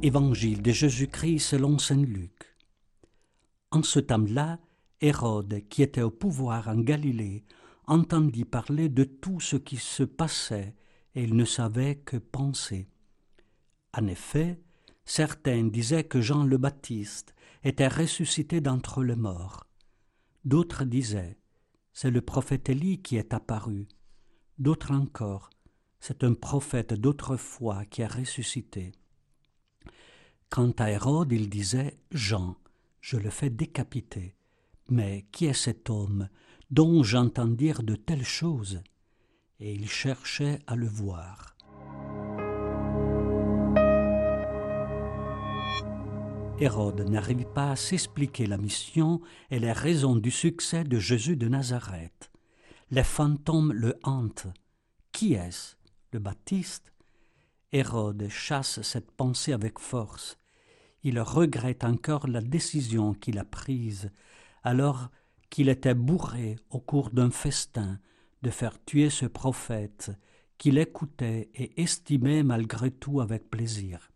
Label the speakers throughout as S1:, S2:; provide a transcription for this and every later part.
S1: Évangile de Jésus-Christ selon Saint Luc. En ce temps-là, Hérode, qui était au pouvoir en Galilée, entendit parler de tout ce qui se passait et il ne savait que penser. En effet, certains disaient que Jean le Baptiste était ressuscité d'entre les morts. D'autres disaient C'est le prophète Élie qui est apparu. D'autres encore C'est un prophète d'autrefois qui a ressuscité. Quant à Hérode, il disait Jean, je le fais décapiter. Mais qui est cet homme dont j'entends dire de telles choses? Et il cherchait à le voir. Hérode n'arrive pas à s'expliquer la mission et les raisons du succès de Jésus de Nazareth. Les fantômes le hantent. Qui est-ce? Le Baptiste? Hérode chasse cette pensée avec force. Il regrette encore la décision qu'il a prise, alors qu'il était bourré au cours d'un festin de faire tuer ce prophète qu'il écoutait et estimait malgré tout avec plaisir.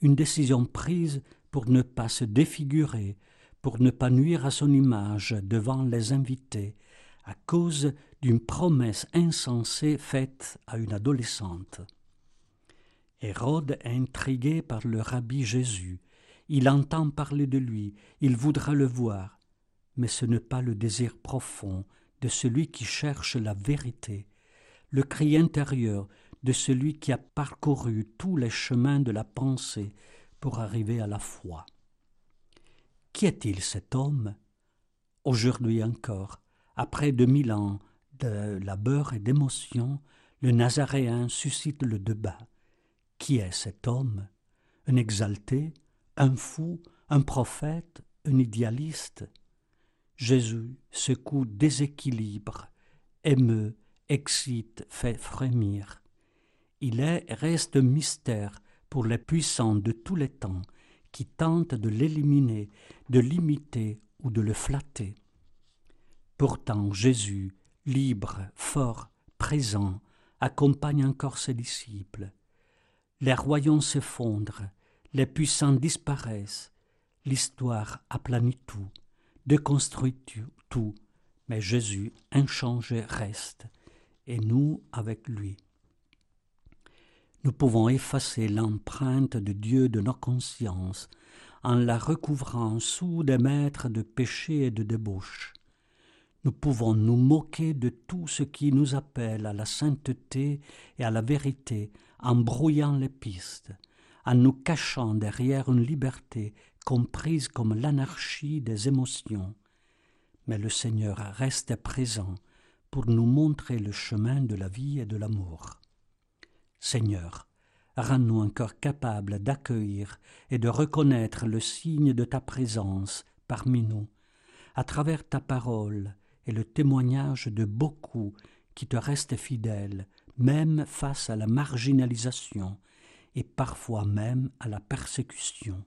S1: Une décision prise pour ne pas se défigurer, pour ne pas nuire à son image devant les invités, à cause d'une promesse insensée faite à une adolescente. Hérode est intrigué par le rabbi Jésus. Il entend parler de lui, il voudra le voir, mais ce n'est pas le désir profond de celui qui cherche la vérité, le cri intérieur de celui qui a parcouru tous les chemins de la pensée pour arriver à la foi. Qui est-il cet homme? Aujourd'hui encore, après deux mille ans de labeur et d'émotion, le Nazaréen suscite le débat. Qui est cet homme? Un exalté? Un fou? Un prophète? Un idéaliste? Jésus secoue déséquilibre, émeut, excite, fait frémir. Il est et reste mystère pour les puissants de tous les temps qui tentent de l'éliminer, de l'imiter ou de le flatter. Pourtant Jésus, libre, fort, présent, accompagne encore ses disciples. Les royaumes s'effondrent, les puissants disparaissent, l'histoire aplanit tout, déconstruit tout, mais Jésus inchangé reste, et nous avec lui. Nous pouvons effacer l'empreinte de Dieu de nos consciences en la recouvrant sous des maîtres de péché et de débauche. Nous pouvons nous moquer de tout ce qui nous appelle à la sainteté et à la vérité en brouillant les pistes, en nous cachant derrière une liberté comprise comme l'anarchie des émotions. Mais le Seigneur reste présent pour nous montrer le chemin de la vie et de l'amour. Seigneur, rends-nous encore capables d'accueillir et de reconnaître le signe de ta présence parmi nous, à travers ta parole et le témoignage de beaucoup qui te restent fidèles, même face à la marginalisation et parfois même à la persécution.